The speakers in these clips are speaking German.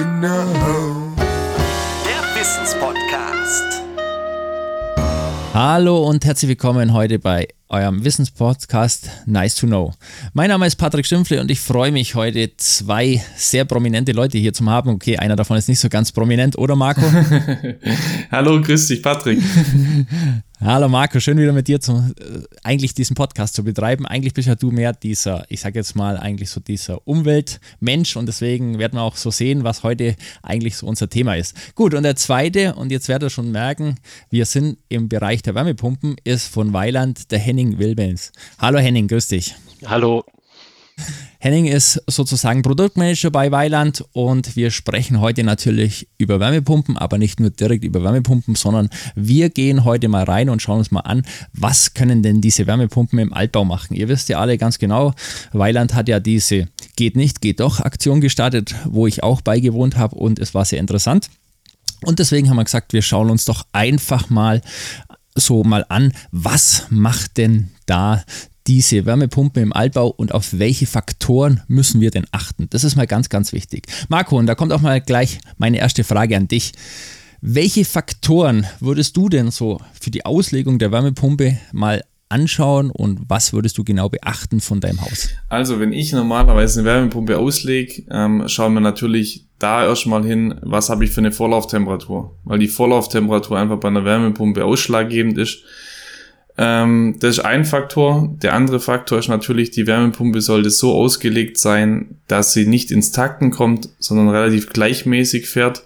to know. Der Wissenspodcast. Hallo und herzlich willkommen heute bei eurem Wissenspodcast Nice to Know. Mein Name ist Patrick Schimpfle und ich freue mich heute zwei sehr prominente Leute hier zu haben. Okay, einer davon ist nicht so ganz prominent, oder Marco? Hallo, grüß dich, Patrick. Hallo Marco, schön wieder mit dir zu, äh, eigentlich diesen Podcast zu betreiben. Eigentlich bist ja du mehr dieser, ich sage jetzt mal, eigentlich so dieser Umweltmensch und deswegen werden wir auch so sehen, was heute eigentlich so unser Thema ist. Gut, und der zweite, und jetzt werdet ihr schon merken, wir sind im Bereich der Wärmepumpen, ist von Weiland der Henning Wilbens. Hallo Henning, grüß dich. Hallo. Henning ist sozusagen Produktmanager bei Weiland und wir sprechen heute natürlich über Wärmepumpen, aber nicht nur direkt über Wärmepumpen, sondern wir gehen heute mal rein und schauen uns mal an, was können denn diese Wärmepumpen im Altbau machen. Ihr wisst ja alle ganz genau, Weiland hat ja diese Geht nicht, geht doch Aktion gestartet, wo ich auch beigewohnt habe und es war sehr interessant. Und deswegen haben wir gesagt, wir schauen uns doch einfach mal so mal an, was macht denn da diese Wärmepumpe im Altbau und auf welche Faktoren müssen wir denn achten? Das ist mal ganz, ganz wichtig. Marco, und da kommt auch mal gleich meine erste Frage an dich. Welche Faktoren würdest du denn so für die Auslegung der Wärmepumpe mal anschauen und was würdest du genau beachten von deinem Haus? Also, wenn ich normalerweise eine Wärmepumpe auslege, ähm, schauen wir natürlich da erstmal hin, was habe ich für eine Vorlauftemperatur, weil die Vorlauftemperatur einfach bei einer Wärmepumpe ausschlaggebend ist. Ähm, das ist ein Faktor. Der andere Faktor ist natürlich, die Wärmepumpe sollte so ausgelegt sein, dass sie nicht ins Takten kommt, sondern relativ gleichmäßig fährt.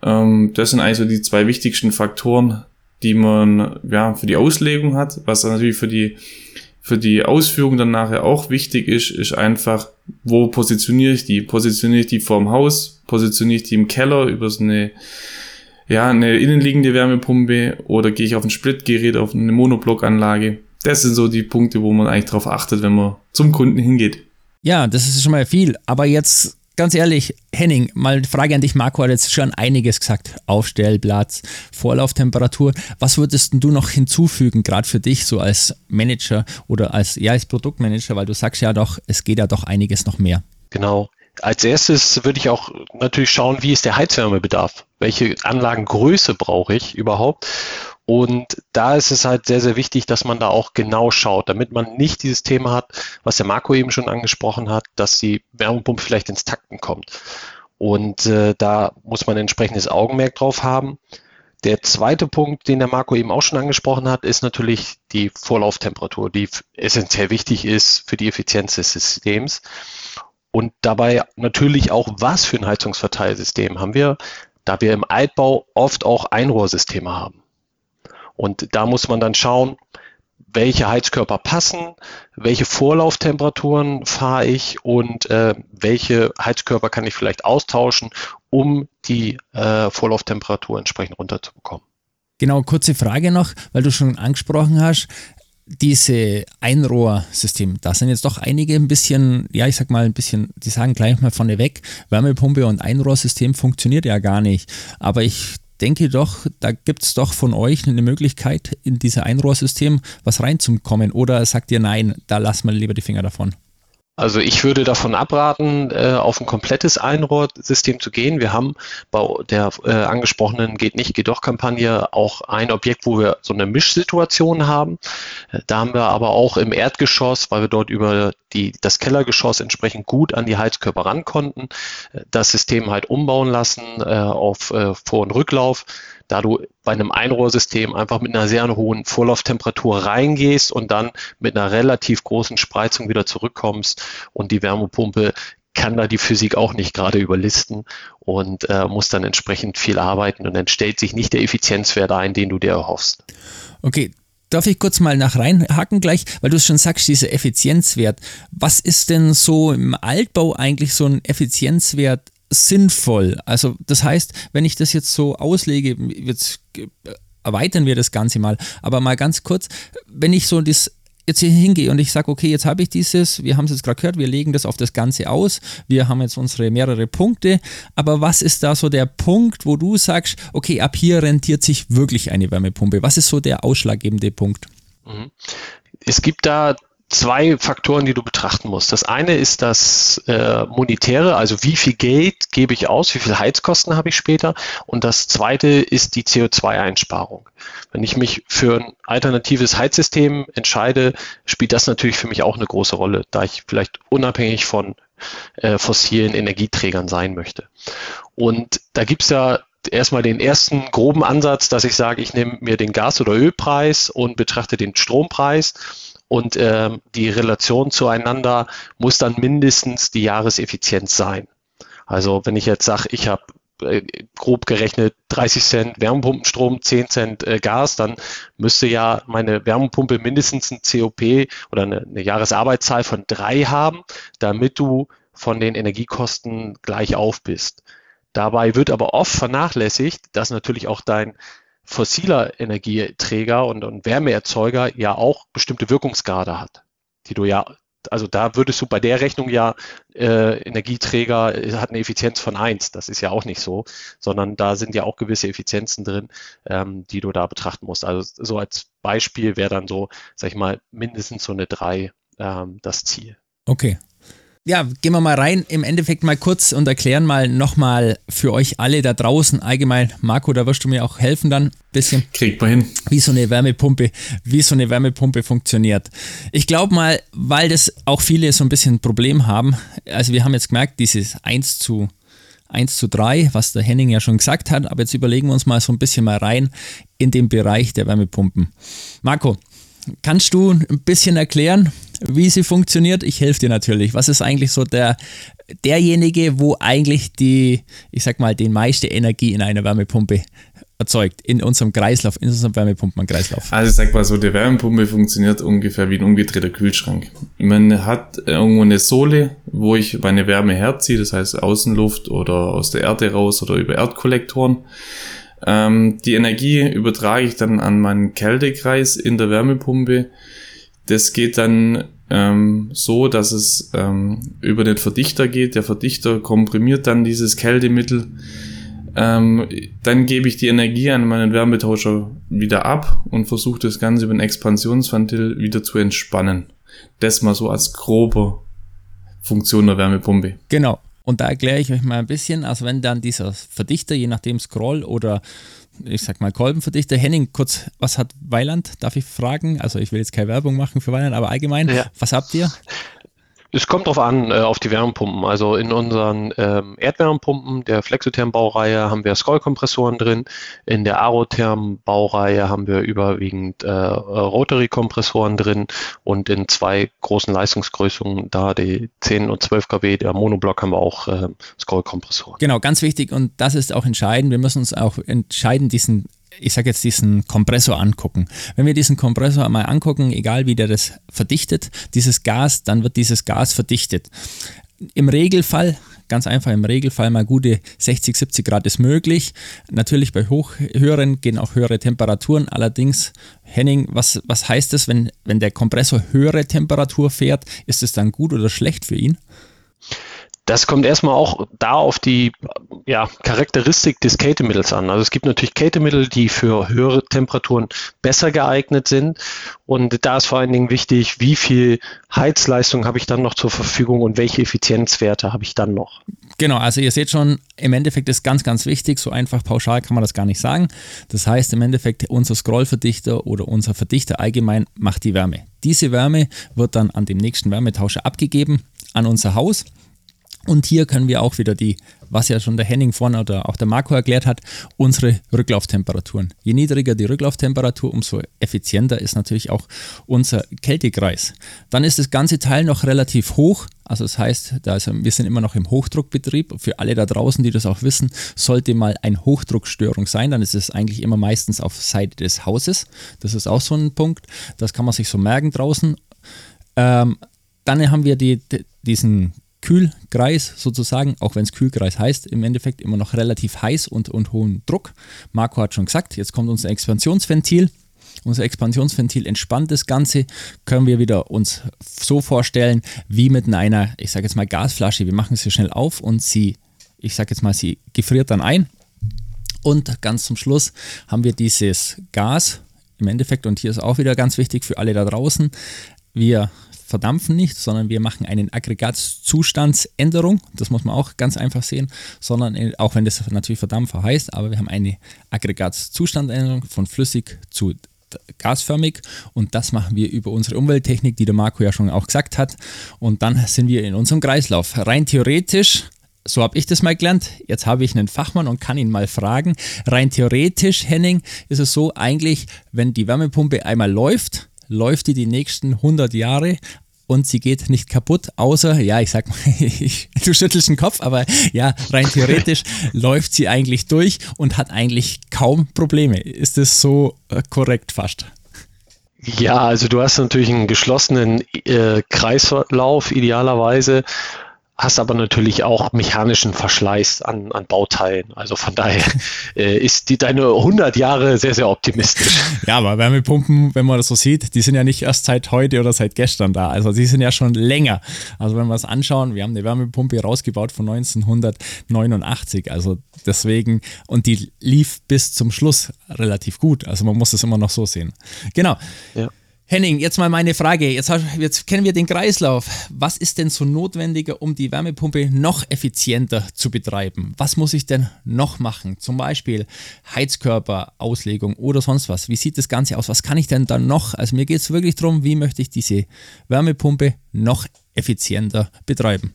Ähm, das sind also die zwei wichtigsten Faktoren, die man ja für die Auslegung hat. Was natürlich für die für die Ausführung dann nachher auch wichtig ist, ist einfach, wo positioniere ich die? Positioniere ich die vorm Haus? Positioniere ich die im Keller über so eine ja, eine innenliegende Wärmepumpe oder gehe ich auf ein Splitgerät, auf eine Monoblockanlage. Das sind so die Punkte, wo man eigentlich drauf achtet, wenn man zum Kunden hingeht. Ja, das ist schon mal viel. Aber jetzt ganz ehrlich, Henning, mal Frage an dich. Marco hat jetzt schon einiges gesagt. Aufstellplatz, Vorlauftemperatur. Was würdest du noch hinzufügen, gerade für dich, so als Manager oder als, ja, als Produktmanager, weil du sagst ja doch, es geht ja doch einiges noch mehr. Genau. Als erstes würde ich auch natürlich schauen, wie ist der Heizwärmebedarf? Welche Anlagengröße brauche ich überhaupt? Und da ist es halt sehr, sehr wichtig, dass man da auch genau schaut, damit man nicht dieses Thema hat, was der Marco eben schon angesprochen hat, dass die Wärmepumpe vielleicht ins Takten kommt. Und äh, da muss man entsprechendes Augenmerk drauf haben. Der zweite Punkt, den der Marco eben auch schon angesprochen hat, ist natürlich die Vorlauftemperatur, die essentiell wichtig ist für die Effizienz des Systems. Und dabei natürlich auch, was für ein Heizungsverteilsystem haben wir, da wir im Altbau oft auch Einrohrsysteme haben. Und da muss man dann schauen, welche Heizkörper passen, welche Vorlauftemperaturen fahre ich und äh, welche Heizkörper kann ich vielleicht austauschen, um die äh, Vorlauftemperatur entsprechend runterzubekommen. Genau, kurze Frage noch, weil du schon angesprochen hast diese Einrohrsystem, da sind jetzt doch einige ein bisschen, ja, ich sag mal ein bisschen, die sagen gleich mal vorneweg, Wärmepumpe und Einrohrsystem funktioniert ja gar nicht. Aber ich denke doch, da gibt es doch von euch eine Möglichkeit, in dieses Einrohrsystem was reinzukommen. Oder sagt ihr nein, da lasst mal lieber die Finger davon? Also ich würde davon abraten, äh, auf ein komplettes Einrohrsystem zu gehen. Wir haben bei der äh, angesprochenen Geht nicht, geht doch Kampagne auch ein Objekt, wo wir so eine Mischsituation haben. Da haben wir aber auch im Erdgeschoss, weil wir dort über die, das Kellergeschoss entsprechend gut an die Heizkörper ran konnten, äh, das System halt umbauen lassen auf Vor- und Rücklauf da du bei einem Einrohrsystem einfach mit einer sehr hohen Vorlauftemperatur reingehst und dann mit einer relativ großen Spreizung wieder zurückkommst und die Wärmepumpe kann da die Physik auch nicht gerade überlisten und äh, muss dann entsprechend viel arbeiten und dann stellt sich nicht der Effizienzwert ein, den du dir erhoffst. Okay, Darf ich kurz mal nach reinhaken gleich, weil du es schon sagst, dieser Effizienzwert. Was ist denn so im Altbau eigentlich so ein Effizienzwert sinnvoll. Also das heißt, wenn ich das jetzt so auslege, jetzt erweitern wir das Ganze mal, aber mal ganz kurz, wenn ich so das jetzt hier hingehe und ich sage, okay, jetzt habe ich dieses, wir haben es jetzt gerade gehört, wir legen das auf das Ganze aus, wir haben jetzt unsere mehrere Punkte, aber was ist da so der Punkt, wo du sagst, okay, ab hier rentiert sich wirklich eine Wärmepumpe? Was ist so der ausschlaggebende Punkt? Mhm. Es gibt da zwei Faktoren, die du betrachten musst. Das eine ist das äh, monetäre, also wie viel Geld gebe ich aus, wie viel Heizkosten habe ich später. Und das zweite ist die CO2-Einsparung. Wenn ich mich für ein alternatives Heizsystem entscheide, spielt das natürlich für mich auch eine große Rolle, da ich vielleicht unabhängig von äh, fossilen Energieträgern sein möchte. Und da gibt's ja erstmal den ersten groben Ansatz, dass ich sage, ich nehme mir den Gas- oder Ölpreis und betrachte den Strompreis und ähm, die Relation zueinander muss dann mindestens die Jahreseffizienz sein. Also wenn ich jetzt sage, ich habe äh, grob gerechnet 30 Cent Wärmepumpenstrom, 10 Cent äh, Gas, dann müsste ja meine Wärmepumpe mindestens ein COP oder eine, eine Jahresarbeitszahl von drei haben, damit du von den Energiekosten gleich auf bist. Dabei wird aber oft vernachlässigt, dass natürlich auch dein fossiler Energieträger und, und Wärmeerzeuger ja auch bestimmte Wirkungsgrade hat, die du ja, also da würdest du bei der Rechnung ja äh, Energieträger äh, hat eine Effizienz von eins, das ist ja auch nicht so, sondern da sind ja auch gewisse Effizienzen drin, ähm, die du da betrachten musst. Also so als Beispiel wäre dann so, sag ich mal, mindestens so eine drei ähm, das Ziel. Okay, ja, gehen wir mal rein, im Endeffekt mal kurz und erklären mal nochmal für euch alle da draußen allgemein. Marco, da wirst du mir auch helfen dann ein bisschen. Kriegt man hin. Wie so eine Wärmepumpe, wie so eine Wärmepumpe funktioniert. Ich glaube mal, weil das auch viele so ein bisschen ein Problem haben. Also wir haben jetzt gemerkt, dieses 1 zu 1 zu 3, was der Henning ja schon gesagt hat, aber jetzt überlegen wir uns mal so ein bisschen mal rein in den Bereich der Wärmepumpen. Marco, kannst du ein bisschen erklären, wie sie funktioniert. Ich helfe dir natürlich. Was ist eigentlich so der, derjenige, wo eigentlich die, ich sag mal, die meiste Energie in einer Wärmepumpe erzeugt, in unserem Kreislauf, in unserem Wärmepumpenkreislauf? Also ich sag mal so, die Wärmepumpe funktioniert ungefähr wie ein umgedrehter Kühlschrank. Man hat irgendwo eine Sohle, wo ich meine Wärme herziehe, das heißt Außenluft oder aus der Erde raus oder über Erdkollektoren. Ähm, die Energie übertrage ich dann an meinen Kältekreis in der Wärmepumpe das geht dann ähm, so, dass es ähm, über den Verdichter geht. Der Verdichter komprimiert dann dieses Kältemittel. Ähm, dann gebe ich die Energie an meinen Wärmetauscher wieder ab und versuche das Ganze über ein Expansionsventil wieder zu entspannen. Das mal so als grobe Funktion der Wärmepumpe. Genau. Und da erkläre ich euch mal ein bisschen, also wenn dann dieser Verdichter, je nachdem Scroll oder ich sag mal Kolbenverdichter. Henning, kurz, was hat Weiland? Darf ich fragen? Also ich will jetzt keine Werbung machen für Weiland, aber allgemein, ja. was habt ihr? Es kommt drauf an, äh, auf die Wärmepumpen. Also in unseren ähm, Erdwärmepumpen der Flexotherm-Baureihe haben wir Skoll-Kompressoren drin. In der Aerotherm-Baureihe haben wir überwiegend äh, Rotary-Kompressoren drin und in zwei großen Leistungsgrößungen, da die 10 und 12 kW, der Monoblock, haben wir auch äh, Skoll-Kompressoren. Genau, ganz wichtig und das ist auch entscheidend. Wir müssen uns auch entscheiden, diesen ich sage jetzt diesen Kompressor angucken. Wenn wir diesen Kompressor einmal angucken, egal wie der das verdichtet, dieses Gas, dann wird dieses Gas verdichtet. Im Regelfall, ganz einfach im Regelfall mal gute 60, 70 Grad ist möglich. Natürlich bei hoch, höheren gehen auch höhere Temperaturen. Allerdings, Henning, was, was heißt das, wenn, wenn der Kompressor höhere Temperatur fährt? Ist es dann gut oder schlecht für ihn? Das kommt erstmal auch da auf die ja, Charakteristik des Kältemittels an. Also es gibt natürlich Kältemittel, die für höhere Temperaturen besser geeignet sind. Und da ist vor allen Dingen wichtig, wie viel Heizleistung habe ich dann noch zur Verfügung und welche Effizienzwerte habe ich dann noch. Genau, also ihr seht schon, im Endeffekt ist ganz, ganz wichtig, so einfach pauschal kann man das gar nicht sagen. Das heißt im Endeffekt, unser Scrollverdichter oder unser Verdichter allgemein macht die Wärme. Diese Wärme wird dann an dem nächsten Wärmetauscher abgegeben an unser Haus und hier können wir auch wieder die, was ja schon der Henning vorne oder auch der Marco erklärt hat, unsere Rücklauftemperaturen. Je niedriger die Rücklauftemperatur, umso effizienter ist natürlich auch unser Kältekreis. Dann ist das ganze Teil noch relativ hoch. Also das heißt, da ist, wir sind immer noch im Hochdruckbetrieb. Für alle da draußen, die das auch wissen, sollte mal eine Hochdruckstörung sein, dann ist es eigentlich immer meistens auf Seite des Hauses. Das ist auch so ein Punkt. Das kann man sich so merken draußen. Ähm, dann haben wir die, diesen Kühlkreis sozusagen, auch wenn es Kühlkreis heißt, im Endeffekt immer noch relativ heiß und, und hohen Druck. Marco hat schon gesagt, jetzt kommt unser Expansionsventil. Unser Expansionsventil entspannt das Ganze, können wir wieder uns so vorstellen, wie mit einer, ich sage jetzt mal Gasflasche. Wir machen sie schnell auf und sie, ich sage jetzt mal, sie gefriert dann ein. Und ganz zum Schluss haben wir dieses Gas im Endeffekt, und hier ist auch wieder ganz wichtig für alle da draußen, wir verdampfen nicht, sondern wir machen eine Aggregatzustandsänderung. Das muss man auch ganz einfach sehen, sondern äh, auch wenn das natürlich Verdampfer heißt, aber wir haben eine Aggregatzustandsänderung von flüssig zu gasförmig und das machen wir über unsere Umwelttechnik, die der Marco ja schon auch gesagt hat. Und dann sind wir in unserem Kreislauf. Rein theoretisch so habe ich das mal gelernt. Jetzt habe ich einen Fachmann und kann ihn mal fragen. Rein theoretisch, Henning, ist es so, eigentlich, wenn die Wärmepumpe einmal läuft, läuft die die nächsten 100 Jahre und sie geht nicht kaputt, außer, ja, ich sag mal, ich, du schüttelst den Kopf, aber ja, rein theoretisch läuft sie eigentlich durch und hat eigentlich kaum Probleme. Ist das so äh, korrekt fast? Ja, also du hast natürlich einen geschlossenen äh, Kreislauf idealerweise hast aber natürlich auch mechanischen Verschleiß an, an Bauteilen. Also von daher äh, ist die, deine 100 Jahre sehr, sehr optimistisch. Ja, aber Wärmepumpen, wenn man das so sieht, die sind ja nicht erst seit heute oder seit gestern da. Also die sind ja schon länger. Also wenn wir es anschauen, wir haben eine Wärmepumpe rausgebaut von 1989. Also deswegen, und die lief bis zum Schluss relativ gut. Also man muss es immer noch so sehen. Genau. Ja. Henning, jetzt mal meine Frage. Jetzt, jetzt, kennen wir den Kreislauf. Was ist denn so notwendiger, um die Wärmepumpe noch effizienter zu betreiben? Was muss ich denn noch machen? Zum Beispiel Heizkörperauslegung oder sonst was. Wie sieht das Ganze aus? Was kann ich denn dann noch? Also mir geht es wirklich darum, wie möchte ich diese Wärmepumpe noch effizienter betreiben?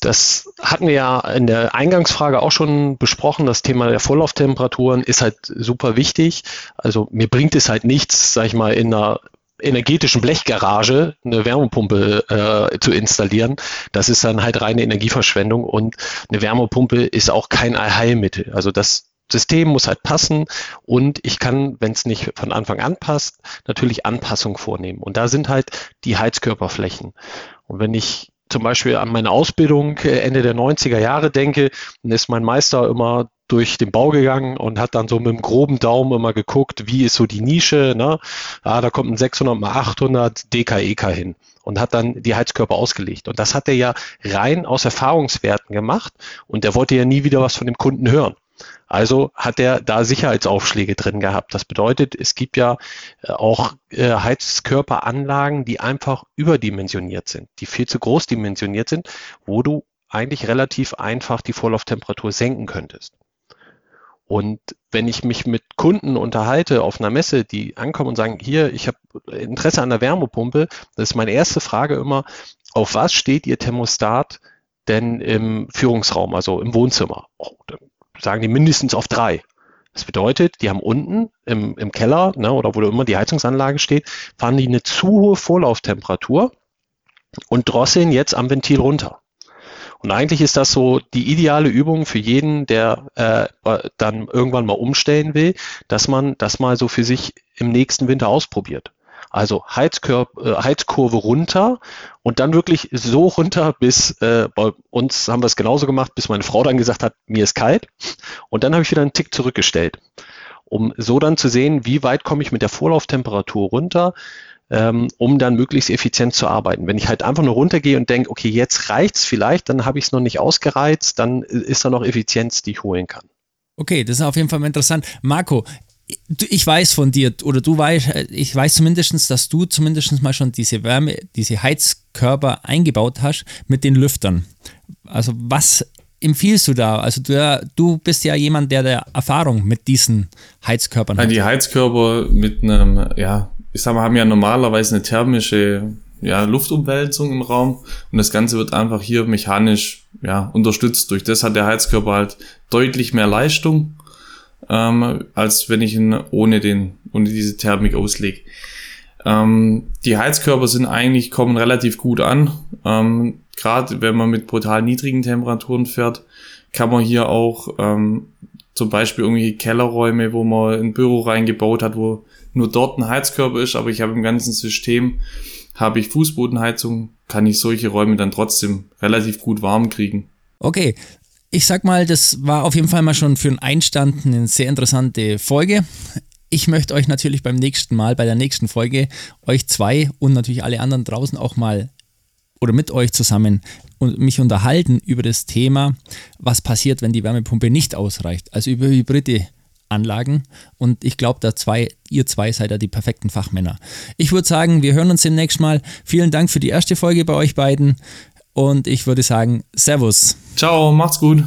Das hatten wir ja in der Eingangsfrage auch schon besprochen. Das Thema der Vorlauftemperaturen ist halt super wichtig. Also mir bringt es halt nichts, sag ich mal, in einer energetischen Blechgarage eine Wärmepumpe äh, zu installieren. Das ist dann halt reine Energieverschwendung und eine Wärmepumpe ist auch kein Allheilmittel. Also das System muss halt passen und ich kann, wenn es nicht von Anfang an passt, natürlich Anpassungen vornehmen. Und da sind halt die Heizkörperflächen. Und wenn ich zum Beispiel an meine Ausbildung äh, Ende der 90er Jahre denke, dann ist mein Meister immer durch den Bau gegangen und hat dann so mit dem groben Daumen immer geguckt, wie ist so die Nische, ne? Ah, da kommt ein 600 mal 800 DKEK hin und hat dann die Heizkörper ausgelegt. Und das hat er ja rein aus Erfahrungswerten gemacht und er wollte ja nie wieder was von dem Kunden hören. Also hat er da Sicherheitsaufschläge drin gehabt. Das bedeutet, es gibt ja äh, auch äh, Heizkörperanlagen, die einfach überdimensioniert sind, die viel zu groß dimensioniert sind, wo du eigentlich relativ einfach die Vorlauftemperatur senken könntest. Und wenn ich mich mit Kunden unterhalte auf einer Messe, die ankommen und sagen, hier, ich habe Interesse an der Wärmepumpe, das ist meine erste Frage immer, auf was steht Ihr Thermostat denn im Führungsraum, also im Wohnzimmer? Oh, dann sagen die mindestens auf drei. Das bedeutet, die haben unten im, im Keller ne, oder wo immer die Heizungsanlage steht, fahren die eine zu hohe Vorlauftemperatur und drosseln jetzt am Ventil runter. Und eigentlich ist das so die ideale Übung für jeden, der äh, dann irgendwann mal umstellen will, dass man das mal so für sich im nächsten Winter ausprobiert. Also Heizkör äh, Heizkurve runter und dann wirklich so runter, bis äh, bei uns haben wir es genauso gemacht, bis meine Frau dann gesagt hat, mir ist kalt. Und dann habe ich wieder einen Tick zurückgestellt, um so dann zu sehen, wie weit komme ich mit der Vorlauftemperatur runter, ähm, um dann möglichst effizient zu arbeiten. Wenn ich halt einfach nur runtergehe und denke, okay, jetzt reicht's vielleicht, dann habe ich es noch nicht ausgereizt, dann ist da noch Effizienz, die ich holen kann. Okay, das ist auf jeden Fall interessant. Marco, ich weiß von dir, oder du weißt, ich weiß zumindest, dass du zumindest mal schon diese Wärme, diese Heizkörper eingebaut hast mit den Lüftern. Also was empfiehlst du da? Also du, du bist ja jemand, der der Erfahrung mit diesen Heizkörpern hat. Die Heizkörper mit einem, ja, ich sag mal, haben ja normalerweise eine thermische ja, Luftumwälzung im Raum und das Ganze wird einfach hier mechanisch ja, unterstützt. Durch das hat der Heizkörper halt deutlich mehr Leistung, ähm, als wenn ich ihn ohne, den, ohne diese Thermik auslege. Ähm, die Heizkörper sind eigentlich, kommen relativ gut an. Ähm, Gerade wenn man mit brutal niedrigen Temperaturen fährt, kann man hier auch ähm, zum Beispiel irgendwelche Kellerräume, wo man ein Büro reingebaut hat, wo nur dort ein Heizkörper ist, aber ich habe im ganzen System, habe ich Fußbodenheizung, kann ich solche Räume dann trotzdem relativ gut warm kriegen. Okay, ich sag mal, das war auf jeden Fall mal schon für einen Einstand eine sehr interessante Folge. Ich möchte euch natürlich beim nächsten Mal, bei der nächsten Folge, euch zwei und natürlich alle anderen draußen auch mal oder mit euch zusammen und mich unterhalten über das Thema, was passiert, wenn die Wärmepumpe nicht ausreicht. Also über hybride Anlagen und ich glaube, da zwei, ihr zwei seid ja die perfekten Fachmänner. Ich würde sagen, wir hören uns demnächst mal. Vielen Dank für die erste Folge bei euch beiden und ich würde sagen, Servus. Ciao, macht's gut.